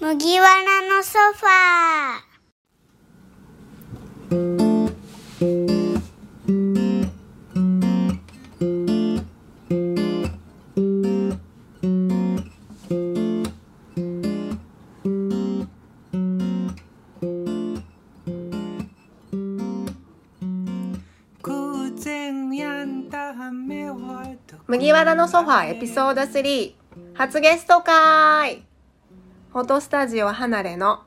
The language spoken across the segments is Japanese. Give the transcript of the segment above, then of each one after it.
麦わらのソファー。麦わらのソファーエピソード3初ゲスト会フォトスタジオ離れの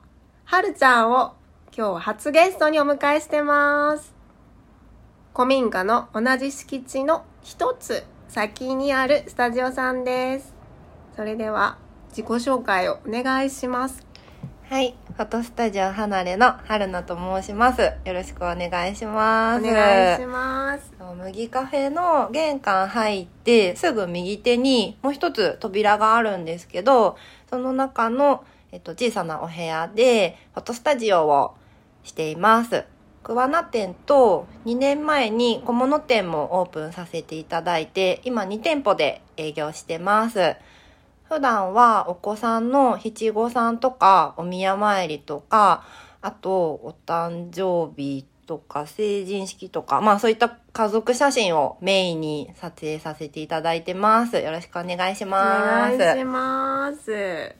はるちゃんを今日は初ゲストにお迎えしてます古民家の同じ敷地の一つ先にあるスタジオさんですそれでは自己紹介をお願いしますはい。フォトスタジオ離れの春菜と申します。よろしくお願いします。お願いします麦カフェの玄関入ってすぐ右手にもう一つ扉があるんですけど、その中の、えっと、小さなお部屋でフォトスタジオをしています。桑名店と2年前に小物店もオープンさせていただいて、今2店舗で営業してます。普段はお子さんの七五三とかお宮参りとか、あとお誕生日とか成人式とか、まあそういった家族写真をメインに撮影させていただいてます。よろしくお願いしおます。願いします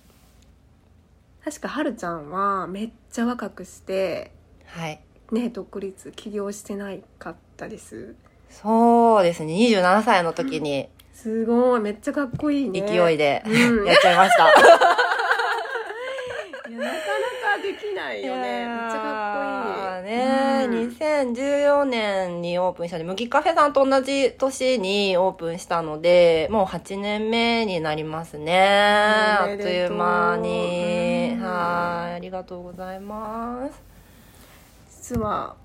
確かはるちゃんはめっちゃ若くしてはい。ね独立起業してないかったですそうですね。27歳の時にすごいめっちゃかっこいいね勢いでうんやっちゃいました。いやなかなかできないよねめっちゃかっこいいね、うん2014年にオープンしたんで、麦カフェさんと同じ年にオープンしたので、もう8年目になりますね。あっという間に。うんはい、ありがとうございます。実は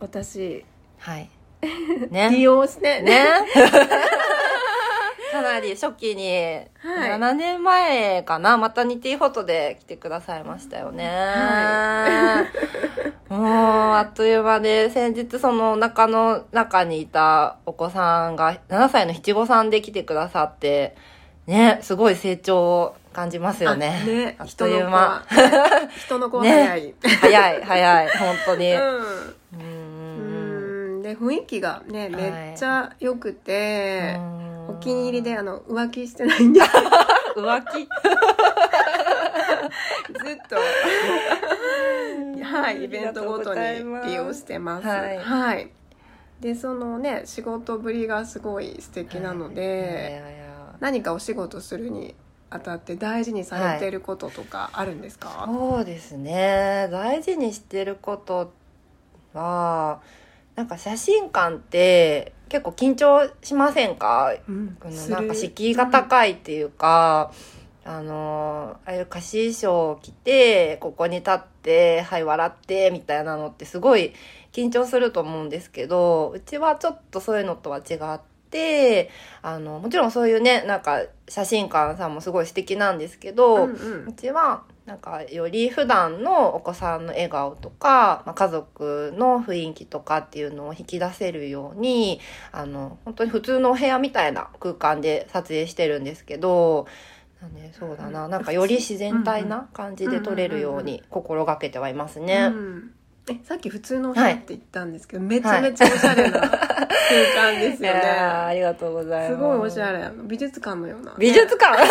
私はい。利 ね。用してね。かなり初期に、はい7年前かな、マタニティフォトで来てくださいましたよね。は もう、あっという間で、先日そのお腹の中にいたお子さんが7歳の七五さんで来てくださって、ね、すごい成長を感じますよね。あねあっという間。人の子は早い、早い、早い、本当に。ううんうんで雰囲気がねいめっちゃ良くて、うんお気に入りであの浮気してないんです。浮気？ずっと。はいイベントごとに利用してます。はいはい、でそのね仕事ぶりがすごい素敵なので、いやい。やいや何かお仕事するにあたって大事にされてることとかあるんですか、そうですね。大事にしてることはなんか写真館って結構緊張しませんか？うん。このなんか敷居が高いっていうか、あのああいう貸し衣装を着てここに立ってはい笑ってみたいなのってすごい緊張すると思うんですけどうちはちょっとそういうのとは違ってあのもちろんそういうねなんか写真館さんもすごい素敵なんですけど、うんうん。うちはなんかより普段のお子さんの笑顔とか、まあ、家族の雰囲気とかっていうのを引き出せるようにあの本当に普通のお部屋みたいな空間で撮影してるんですけどそうだななんかより自然体な感じで撮れるように心がけてはいますね。うん。えさっき普通のお部屋って言ったんですけど、めちゃめちゃおしゃれな空間ですよね、いやーありがとうございます。すごいおしゃれ。美術館のような、美術館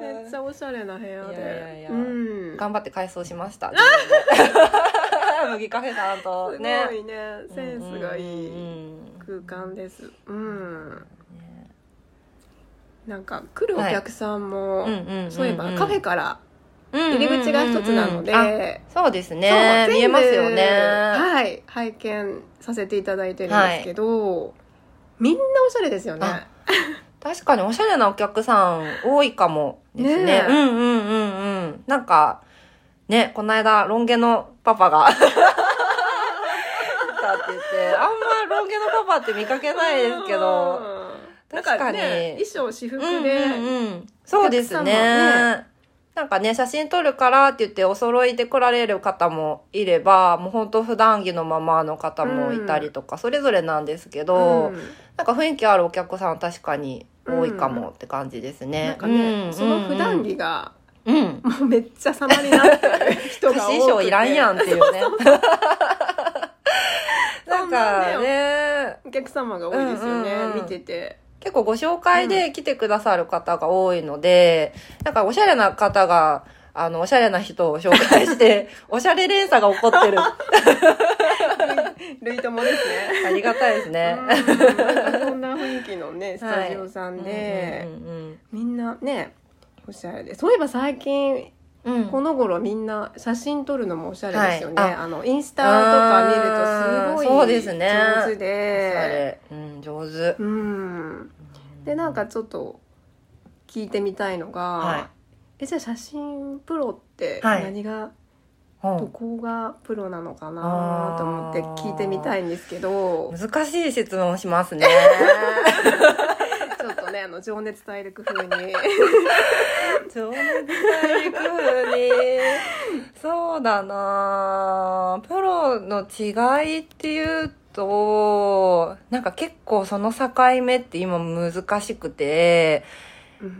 めっちゃおしゃれな部屋で。いやいやいや。うん。頑張って改装しました。麦カフェさんと。すごね。いねセンスがいいうん空間です。うん。ね。なんか来るお客さんも、そういえばカフェから入入り口が一つなので、あそうですそうね。見えますよね。はい。拝見させていただいてるんですけど、みんなおしゃれですよね。あ確かにおしゃれなお客さん多いかもですね。ねえ。うんうんうんうん。なんか、ね、この間、ロン毛のパパが、来たって言って、あんまロン毛のパパって見かけないですけど、確かに。ね、衣装私服で、うんうんうん、そうですね様ねなんかね、写真撮るからって言ってお揃いで来られる方もいれば、もう本当普段着のままの方もいたりとか、それぞれなんですけど、うんなんか雰囲気あるお客さん確かに多いかもって感じですね。なんかね、うんその普段着がうん。うん。もうめっちゃ様になってる人が多くて 師匠いらんやんっていうね。なんかね、お客様が多いですよね、うんうんうん見てて結構ご紹介で来てくださる方が多いので、なんかおしゃれな方が、あの、おしゃれな人を紹介して、おしゃれ連鎖が起こってる。類友ですね。ありがたいですね。そんな雰囲気のねスタジオさんで、うんうんみんなねおしゃれで。そういえば最近うん。うんこの頃みんな写真撮るのもおしゃれですよね、はい。あ。のインスタとか見るとすごいそうですね。上手おしゃでれ。うん、上手。うん。でなんかちょっと聞いてみたいのが、はえじゃあ写真プロってはい。何が、う。んどこがプロなのかなと思って聞いてみたいんですけど。難しい質問しますね。ちょっとねあの情熱大陸風に。情熱大陸風に。そうだなプロの違いっていうと、なんか結構その境目って今難しくて、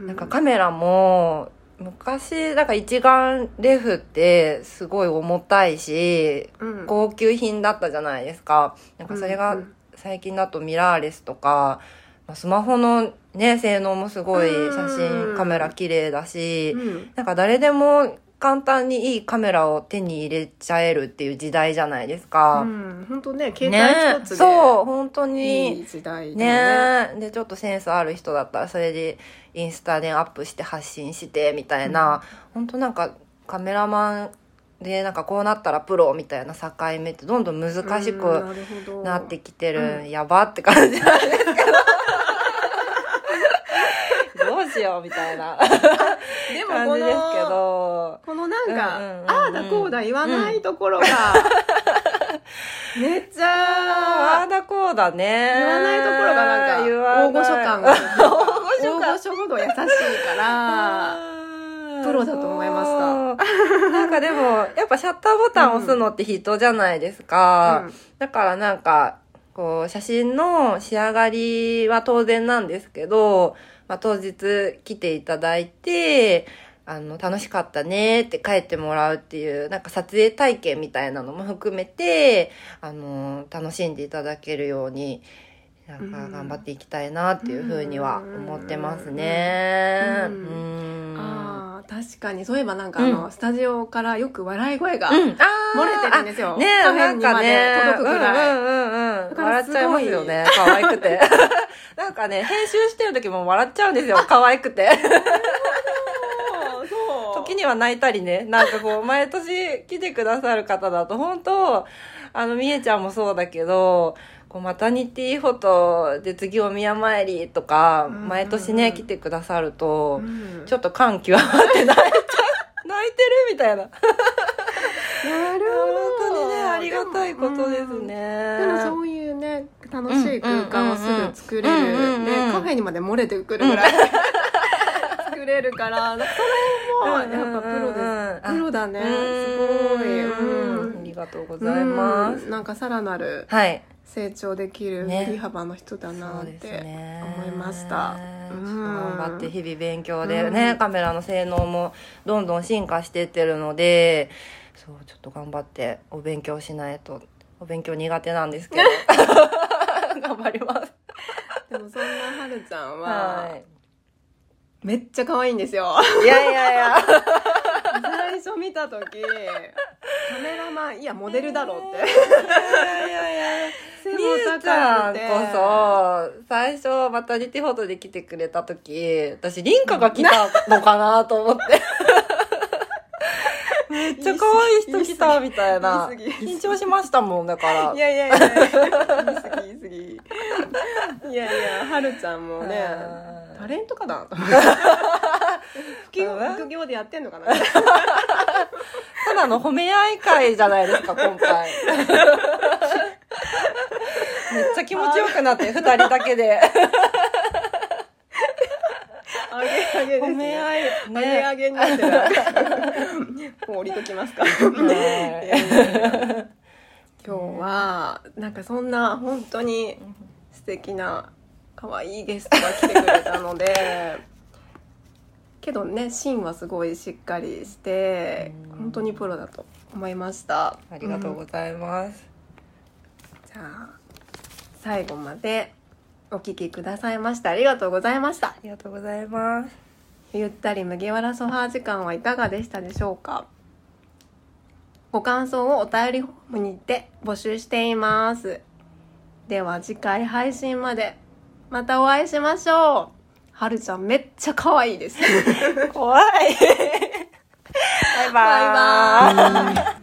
なんかカメラも、昔、なんか一眼レフってすごい重たいし、うん。高級品だったじゃないですか。なんかそれがうん最近だとミラーレスとか、まあスマホのね、性能もすごい写うん真、カメラ綺麗だし、うん。なんか誰でも簡単にいいカメラを手に入れちゃえるっていう時代じゃないですか。うん、本当ね携帯ね一つでそう、本当いに。い。時代ね。ね。で、ちょっとセンスある人だったら、それでインスタでアップして発信して、みたいな、本当なんかカメラマンで、なんかこうなったらプロみたいな境目ってどんどん難しくうんなってきてる、うやばって感じなんですけど。しようみたいなでもこ感じですけのど。このなんか、うんうんうんうんああだこうだ言わないところが、めっちゃああだこうだね。言わないところがなんか大御所感が大御所ほど優しいから プロだと思いましたた。なんかでも、やっぱシャッターボタン押すのって人じゃないですか。うんだからなんか、こう、写真の仕上がりは当然なんですけど、まあ、当日来ていただいて、あの、楽しかったねって帰ってもらうっていう、なんか撮影体験みたいなのも含めて、あの、楽しんでいただけるように、なんか頑張っていきたいなっていうふうには思ってますね。あー確かにそういえばなんかあの、うんスタジオからよく笑い声が、漏れてるんですよあねカフなんかェにま届くぐらいうんうんうん笑っちゃいますよね。可愛くて。なんかね、編集してる時も笑っちゃうんですよ。可愛くて。時には泣いたりね。なんかこう、毎年来てくださる方だと、本当あの、みえちゃんもそうだけど、こう、マタニティフォトで次お宮参りとか、毎年ね、来てくださるとう、ん。ちょっと感極まって泣いちゃう。泣いてるみたいな。なるほど。本当にね、ありがたいことですね。でもそういうね楽しい空間をすぐ作れる。でカフェにまで漏れてくるぐらい。作れるからそれもやっぱプロです。プロだね。すごい。うんがとうございます。うんなんかさらなるはい。成長できるね振り幅の人だなってね。思いましたちょっとうん頑張って日々勉強でね、うんカメラの性能もどんどん進化していってるので、そう、ちょっと頑張ってお勉強しないと。お勉強苦手なんですけど。頑張ります。でもそんなはるちゃんははめっちゃ可愛いんですよい。いやいやいや。最初見た時カメラマンいやモデルだろうっていやいやいや。背もみゆちゃんこ高くてそ、最初、マタニティフォトで来てくれた時、私、リンカが来たのかなと思って。めっちゃ可愛い人来たみたいな。言い過ぎ緊張しましたもん、だから。いやいやいや言い過ぎ言い過ぎいやいやはるちゃんもねうんタレントかなと思って副業うん副業でやってんのかなただの褒め合い会じゃないですか、今回。めっちゃ気持ちよくなって、二人だけで。あげあげです褒めね合い。あげあげになってるもう降りときますかはいいやいやいや今日はなんかそんな本当に素敵な可愛いゲストが来てくれたのでけどね芯はすごいしっかりしてうん。本当にプロだと思いました。ありがとうございます、じゃあ最後までお聞きくださいましてありがとうございました。ありがとうございます。ゆったり麦わらソファー時間はいかがでしたでしょうか？ご感想をお便りフォームにて募集しています。では次回配信までまたお会いしましょうはるちゃんめっちゃ可愛いです。怖い。バイバイ。バイバイ